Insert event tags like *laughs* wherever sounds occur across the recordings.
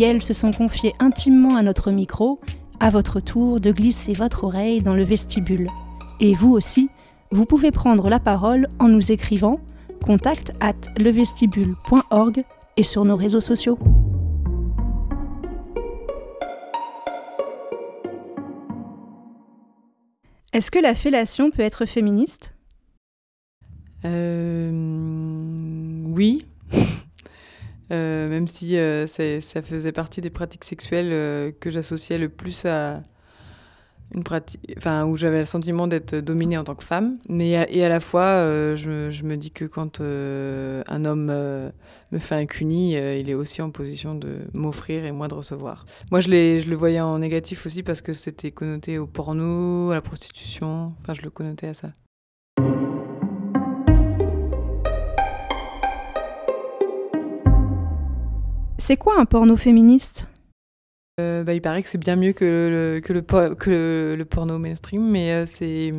Elles se sont confiées intimement à notre micro à votre tour de glisser votre oreille dans le vestibule. Et vous aussi, vous pouvez prendre la parole en nous écrivant contact at levestibule.org et sur nos réseaux sociaux. Est-ce que la fellation peut être féministe? Euh, Oui. Euh, même si euh, ça faisait partie des pratiques sexuelles euh, que j'associais le plus à une pratique, enfin où j'avais le sentiment d'être dominée en tant que femme, mais et à la fois je, je, me dis que quand un homme me fait un cuni, il est aussi en position de m'offrir et moi de recevoir. Moi je, je le voyais en négatif aussi parce que c'était connoté au porno, à la prostitution, enfin je le connotais à ça. C'est quoi un porno féministe? Euh, bah, il paraît que c'est bien mieux que le, porno mainstream, mais euh, c'est.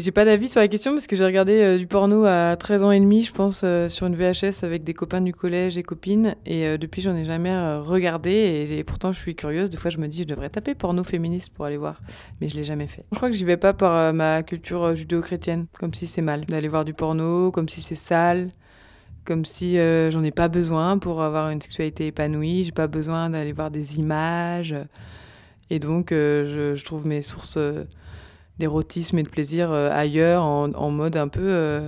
J'ai pas d'avis sur la question parce que j'ai regardé euh, du porno à 13 ans et demi, je pense, sur une VHS avec des copains du collège et copines, et depuis j'en ai jamais regardé, et, pourtant je suis curieuse, des fois je me dis je devrais taper porno féministe pour aller voir, mais je l'ai jamais fait. Je crois que j'y vais pas par ma culture judéo-chrétienne, comme si c'est mal d'aller voir du porno, comme si c'est sale comme si euh, j'en ai pas besoin pour avoir une sexualité épanouie, j'ai pas besoin d'aller voir des images. Et donc, euh, je, trouve mes sources euh, d'érotisme et de plaisir ailleurs, en, mode un peu,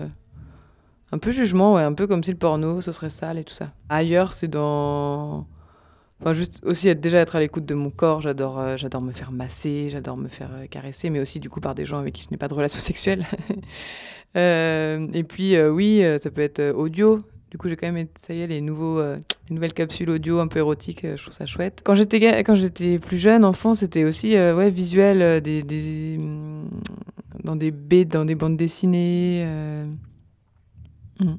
un peu jugement, ouais, un peu comme si le porno, ce serait sale et tout ça. Ailleurs, c'est dans. Enfin, juste aussi être, déjà être à l'écoute de mon corps. J'adore, j'adore me faire masser, j'adore me faire caresser, mais aussi du coup par des gens avec qui je n'ai pas de relation *laughs* sexuelle. et puis, oui, ça peut être audio. Du coup, j'ai quand même essayé les, nouveaux, euh, les nouvelles capsules audio un peu érotiques. Euh, je trouve ça chouette. Quand j'étais, quand j'étais plus jeune, enfant, c'était aussi euh, ouais, visuel, des, des, dans des B, dans des bandes dessinées. Mm.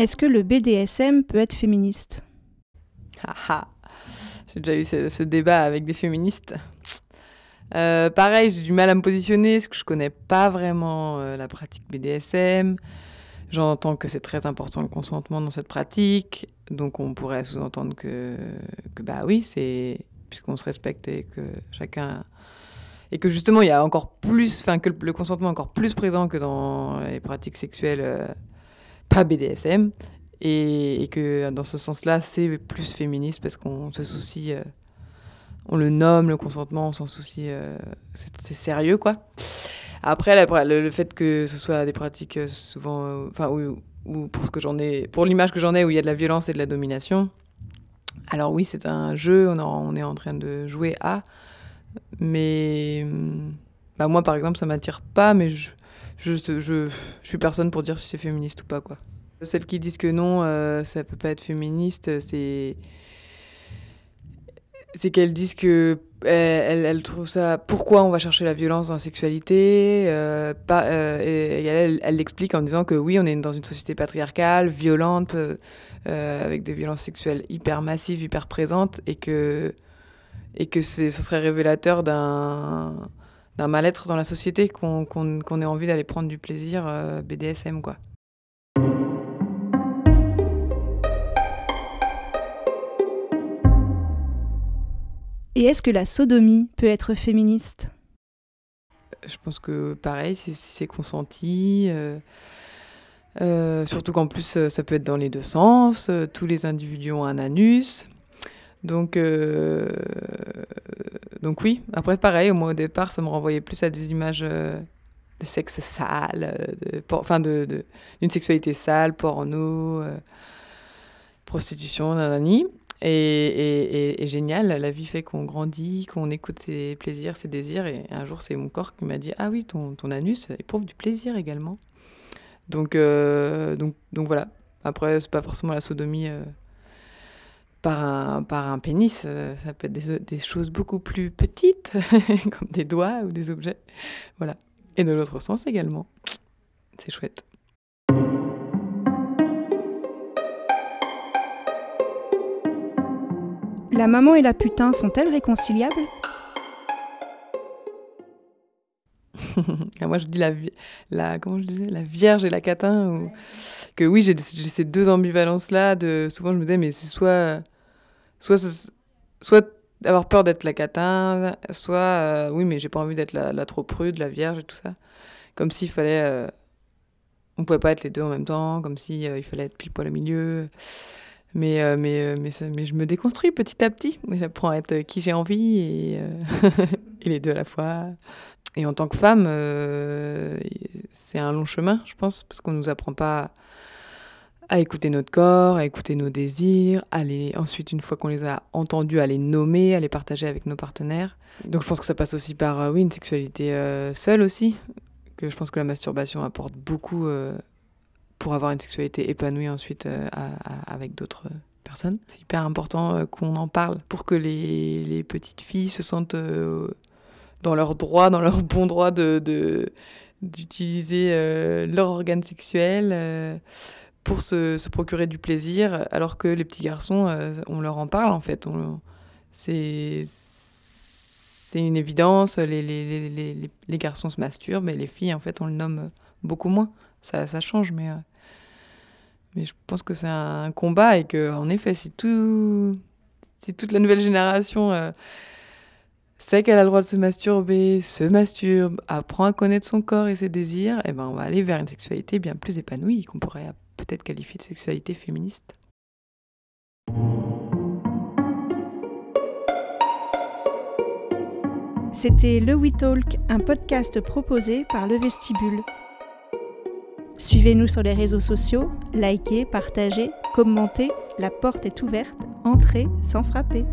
Est-ce que le BDSM peut être féministe? J'ai déjà eu ce débat avec des féministes. Euh, pareil, j'ai du mal à me positionner parce que je connais pas vraiment euh, la pratique BDSM. J'entends que c'est très important le consentement dans cette pratique, donc on pourrait sous-entendre que, que, bah oui, c'est puisqu'on se respecte et que chacun et que justement il y a encore plus, enfin que le, consentement est encore plus présent que dans les pratiques sexuelles euh, pas BDSM et, que dans ce sens-là c'est plus féministe parce qu'on se soucie on le nomme, le consentement, on s'en soucie, euh, c'est sérieux, quoi. Après, le, fait que ce soit des pratiques euh, souvent, euh, enfin, ou, pour ce que j'en ai, pour l'image que j'en ai, où il y a de la violence et de la domination. Alors oui, c'est un jeu, on, est en train de jouer à, mais bah, moi, par exemple, ça m'attire pas, mais je, je, je, suis personne pour dire si c'est féministe ou pas, quoi. Celles qui disent que non, ça peut pas être féministe, c'est c'est qu'elles disent que elles, elles, trouvent ça. Pourquoi on va chercher la violence dans la sexualité euh, pas, euh, Et, elle, l'explique en disant que oui, on est dans une société patriarcale, violente, euh, avec des violences sexuelles hyper massives, hyper présentes, et que et que ce serait révélateur d'un d'un mal-être dans la société qu'on ait envie d'aller prendre du plaisir BDSM quoi. Et est-ce que la sodomie peut être féministe? Je pense que pareil, si c'est consenti. Euh, euh, surtout qu'en plus, euh, ça peut être dans les deux sens. tous les individus ont un anus. Donc, donc oui, après pareil, au départ, ça me renvoyait plus à des images de sexe sale, de, enfin de, d'une sexualité sale, porno, prostitution, nanani. et, génial. La vie fait qu'on grandit, qu'on écoute ses plaisirs, ses désirs. Et un jour, c'est mon corps qui m'a dit Ah oui, ton, ton anus éprouve du plaisir également. Donc, euh, donc, donc voilà. Après, c'est pas forcément la sodomie euh, par, un, par un pénis. Euh, ça peut être des, des choses beaucoup plus petites, *laughs* comme des doigts ou des objets. Voilà. Et de l'autre sens également. C'est chouette. La maman et la putain sont-elles réconciliables? Moi, je dis la, la, comment je disais, la vierge et la catin. Ou... Que oui, j'ai ces deux ambivalences-là. De... Souvent, je me disais, mais c'est soit, soit, soit avoir peur d'être la catin, soit, euh, oui, mais j'ai pas envie d'être la, trop prude, la vierge et tout ça. Comme s'il fallait. Euh, on pouvait pas être les deux en même temps, comme s'il euh, il fallait être pile poil au milieu. Mais, euh, mais, mais, mais, je me déconstruis petit à petit. J'apprends à être qui j'ai envie et, *laughs* et, les deux à la fois. Et en tant que femme, c'est un long chemin, je pense, parce qu'on ne nous apprend pas à écouter notre corps, à écouter nos désirs, à ensuite, une fois qu'on les a entendus, à les nommer, à les partager avec nos partenaires. Donc je pense que ça passe aussi par oui, une sexualité seule aussi, que je pense que la masturbation apporte beaucoup pour avoir une sexualité épanouie ensuite euh, avec d'autres personnes. C'est hyper important euh, qu'on en parle pour que les, petites filles se sentent euh, dans leur droit, dans leur bon droit de, d'utiliser leur organe sexuel pour se, se, procurer du plaisir, alors que les petits garçons, on leur en parle en fait. C'est, c'est une évidence, les, les, les, les, garçons se masturbent, mais les filles, en fait, on le nomme beaucoup moins. Ça, ça change, mais mais je pense que c'est un combat et que, en effet, si, tout, si toute la nouvelle génération euh, sait qu'elle a le droit de se masturber, se masturbe, apprend à connaître son corps et ses désirs, eh ben on va aller vers une sexualité bien plus épanouie, qu'on pourrait peut-être qualifier de sexualité féministe. C'était Le We Talk, un podcast proposé par Le Vestibule. Suivez-nous sur les réseaux sociaux, likez, partagez, commentez, la porte est ouverte, entrez sans frapper.